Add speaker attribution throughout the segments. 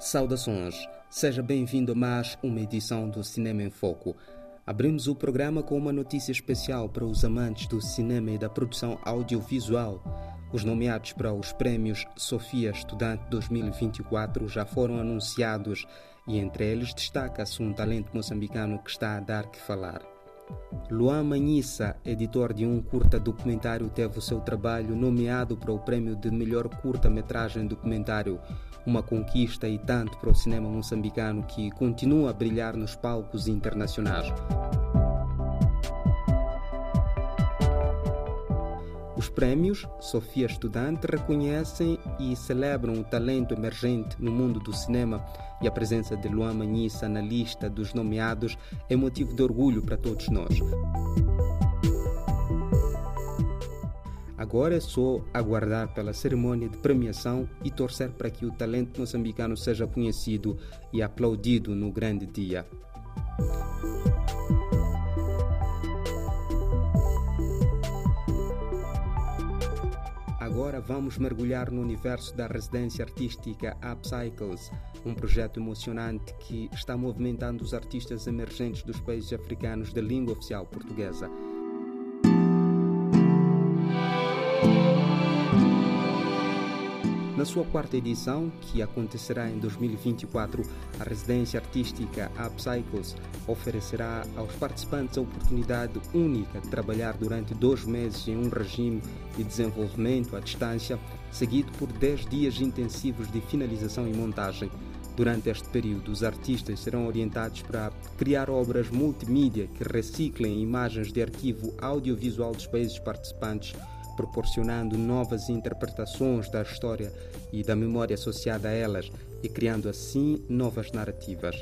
Speaker 1: Saudações, seja bem-vindo a mais uma edição do Cinema em Foco. Abrimos o programa com uma notícia especial para os amantes do cinema e da produção audiovisual. Os nomeados para os prémios Sofia Estudante 2024 já foram anunciados e entre eles destaca-se um talento moçambicano que está a dar que falar. Luan Manhissa, editor de um curta documentário, teve o seu trabalho nomeado para o prêmio de melhor curta-metragem documentário, uma conquista e tanto para o cinema moçambicano que continua a brilhar nos palcos internacionais. Os prémios Sofia Estudante reconhecem e celebram o talento emergente no mundo do cinema e a presença de Luan Manhissa na lista dos nomeados é motivo de orgulho para todos nós. Agora é só aguardar pela cerimônia de premiação e torcer para que o talento moçambicano seja conhecido e aplaudido no grande dia. Agora vamos mergulhar no universo da residência artística Upcycles, um projeto emocionante que está movimentando os artistas emergentes dos países africanos de língua oficial portuguesa. Na sua quarta edição, que acontecerá em 2024, a residência artística Upcycles oferecerá aos participantes a oportunidade única de trabalhar durante dois meses em um regime de desenvolvimento à distância, seguido por dez dias intensivos de finalização e montagem. Durante este período, os artistas serão orientados para criar obras multimídia que reciclem imagens de arquivo audiovisual dos países participantes proporcionando novas interpretações da história e da memória associada a elas e criando assim novas narrativas.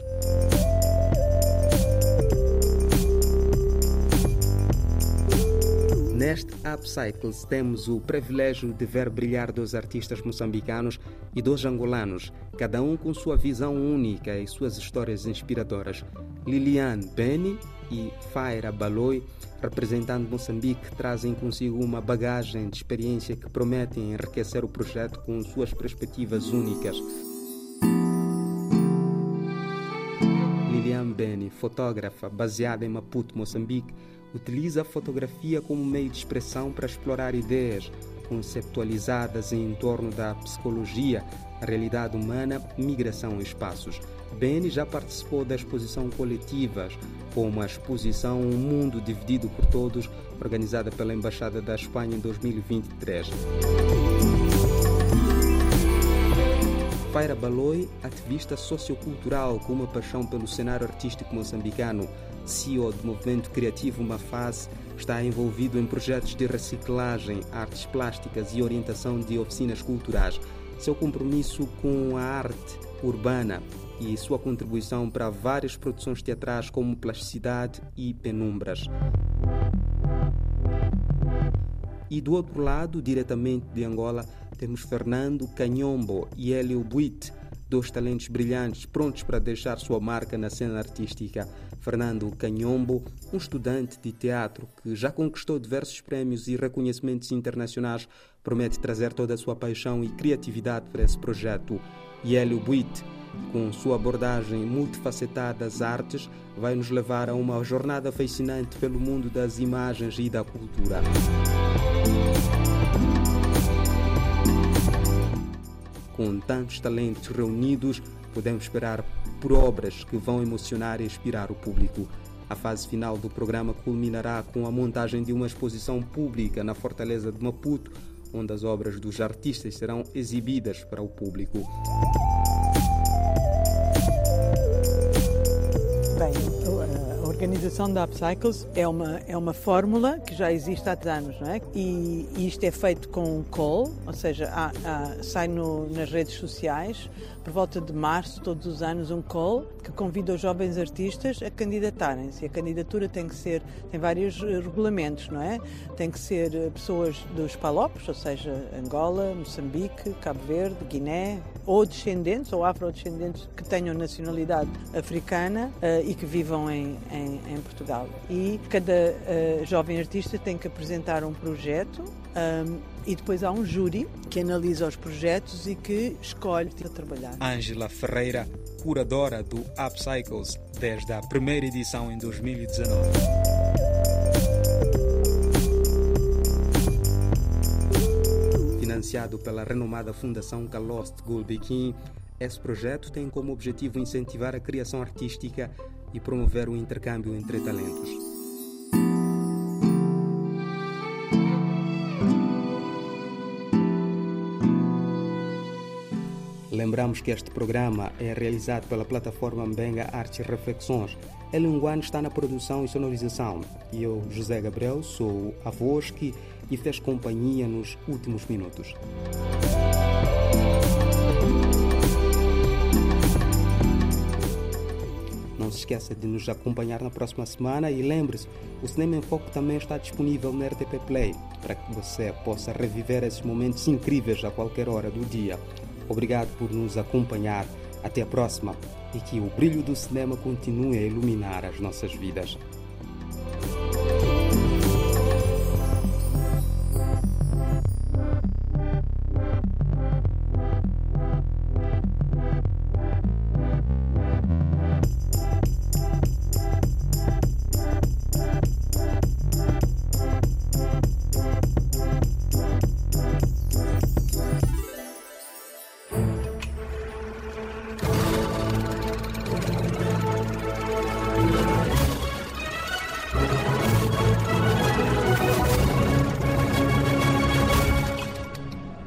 Speaker 1: Neste Upcycles temos o privilégio de ver brilhar dois artistas moçambicanos e dois angolanos, cada um com sua visão única e suas histórias inspiradoras. Liliane Beni e Faira Baloi, representando Moçambique, trazem consigo uma bagagem de experiência que prometem enriquecer o projeto com suas perspectivas únicas. Liliane Beni, fotógrafa baseada em Maputo, Moçambique, utiliza a fotografia como meio de expressão para explorar ideias conceptualizadas em torno da psicologia, realidade humana, migração e espaços. Beni já participou da exposição coletivas, como a exposição Um Mundo Dividido por Todos, organizada pela Embaixada da Espanha em 2023. Faira Baloi, ativista sociocultural com uma paixão pelo cenário artístico moçambicano, CEO do movimento criativo Mafaz, está envolvido em projetos de reciclagem, artes plásticas e orientação de oficinas culturais. Seu compromisso com a arte urbana e sua contribuição para várias produções teatrais como Plasticidade e Penumbras. E do outro lado, diretamente de Angola, temos Fernando Canhombo e Hélio Buit, dois talentos brilhantes prontos para deixar sua marca na cena artística. Fernando Canhombo, um estudante de teatro que já conquistou diversos prémios e reconhecimentos internacionais, promete trazer toda a sua paixão e criatividade para esse projeto. E Hélio Buit, com sua abordagem multifacetada das artes, vai nos levar a uma jornada fascinante pelo mundo das imagens e da cultura. Com tantos talentos reunidos, podemos esperar por obras que vão emocionar e inspirar o público. A fase final do programa culminará com a montagem de uma exposição pública na Fortaleza de Maputo, onde as obras dos artistas serão exibidas para o público.
Speaker 2: Organização da Upcycles é uma, é uma fórmula que já existe há anos, não é? E, e isto é feito com um call, ou seja, há, há, sai no, nas redes sociais, por volta de março, todos os anos, um call que convida os jovens artistas a candidatarem-se. A candidatura tem que ser, tem vários regulamentos, não é? Tem que ser pessoas dos palopes, ou seja, Angola, Moçambique, Cabo Verde, Guiné, ou descendentes ou afrodescendentes que tenham nacionalidade africana uh, e que vivam em, em, em Portugal. E cada uh, jovem artista tem que apresentar um projeto Um, e depois há um júri que analisa os projetos e que escolhe a trabalhar.
Speaker 1: Ângela Ferreira, curadora do Upcycles desde a primeira edição em 2019. Financiado pela renomada Fundação Calost Gulbenkian, esse projeto tem como objetivo incentivar a criação artística e promover o intercâmbio entre talentos. Lembramos que este programa é realizado pela plataforma Mbenga Artes e Elinguano está na produção e sonorização. Eu, José Gabriel, sou a voz que lhe fez companhia nos últimos minutos. Não se esqueça de nos acompanhar na próxima semana e lembre-se, o Cinema em Foco também está disponível no RTP Play para que você possa reviver esses momentos incríveis a qualquer hora do dia. Obrigado por nos acompanhar. Até a próxima e que o brilho do cinema continue a iluminar as nossas vidas.